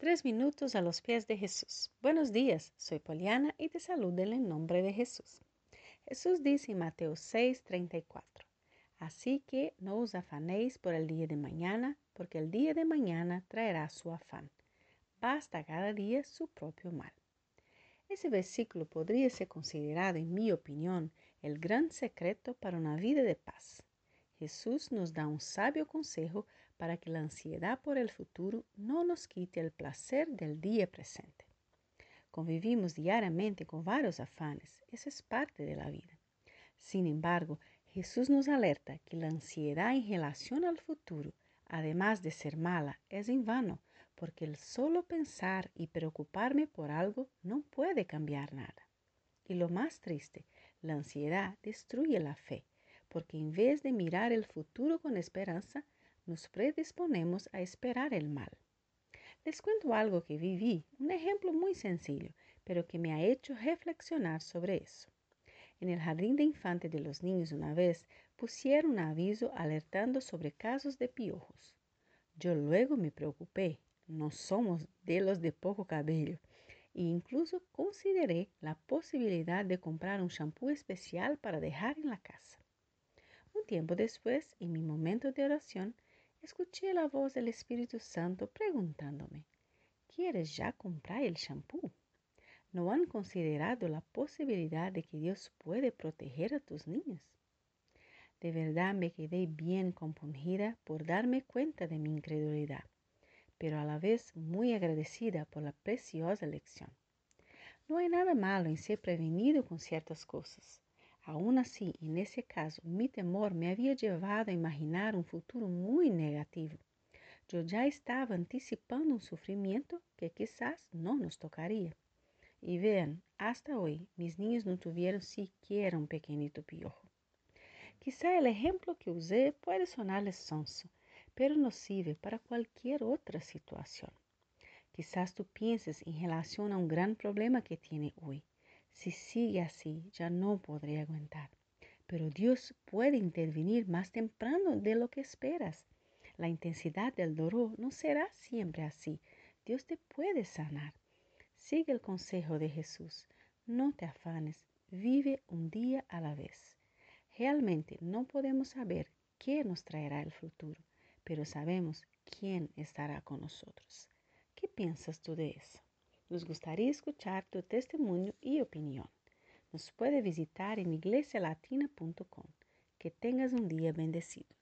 Tres minutos a los pies de Jesús. Buenos días, soy Poliana y te saludo en el nombre de Jesús. Jesús dice en Mateo 6, 34. Así que no os afanéis por el día de mañana, porque el día de mañana traerá su afán. Basta cada día su propio mal. Ese versículo podría ser considerado, en mi opinión, el gran secreto para una vida de paz. Jesús nos da un sabio consejo para que la ansiedad por el futuro no nos quite el placer del día presente. Convivimos diariamente con varios afanes, eso es parte de la vida. Sin embargo, Jesús nos alerta que la ansiedad en relación al futuro, además de ser mala, es en vano, porque el solo pensar y preocuparme por algo no puede cambiar nada. Y lo más triste, la ansiedad destruye la fe porque en vez de mirar el futuro con esperanza, nos predisponemos a esperar el mal. Les cuento algo que viví, un ejemplo muy sencillo, pero que me ha hecho reflexionar sobre eso. En el jardín de infantes de los niños una vez pusieron un aviso alertando sobre casos de piojos. Yo luego me preocupé, no somos de los de poco cabello, e incluso consideré la posibilidad de comprar un champú especial para dejar en la casa. Un tiempo después, en mi momento de oración, escuché la voz del Espíritu Santo preguntándome, ¿quieres ya comprar el champú? ¿No han considerado la posibilidad de que Dios puede proteger a tus niños? De verdad me quedé bien compungida por darme cuenta de mi incredulidad, pero a la vez muy agradecida por la preciosa lección. No hay nada malo en ser prevenido con ciertas cosas. Aún así, en ese caso, mi temor me había llevado a imaginar un futuro muy negativo. Yo ya estaba anticipando un sufrimiento que quizás no nos tocaría. Y vean, hasta hoy mis niños no tuvieron siquiera un pequeñito piojo. Quizá el ejemplo que usé puede sonarles sonso, pero nos sirve para cualquier otra situación. Quizás tú pienses en relación a un gran problema que tiene hoy. Si sigue así, ya no podré aguantar. Pero Dios puede intervenir más temprano de lo que esperas. La intensidad del dolor no será siempre así. Dios te puede sanar. Sigue el consejo de Jesús. No te afanes. Vive un día a la vez. Realmente no podemos saber qué nos traerá el futuro, pero sabemos quién estará con nosotros. ¿Qué piensas tú de eso? Nos gustaría escuchar tu testimonio y opinión. Nos puede visitar en iglesialatina.com. Que tengas un día bendecido.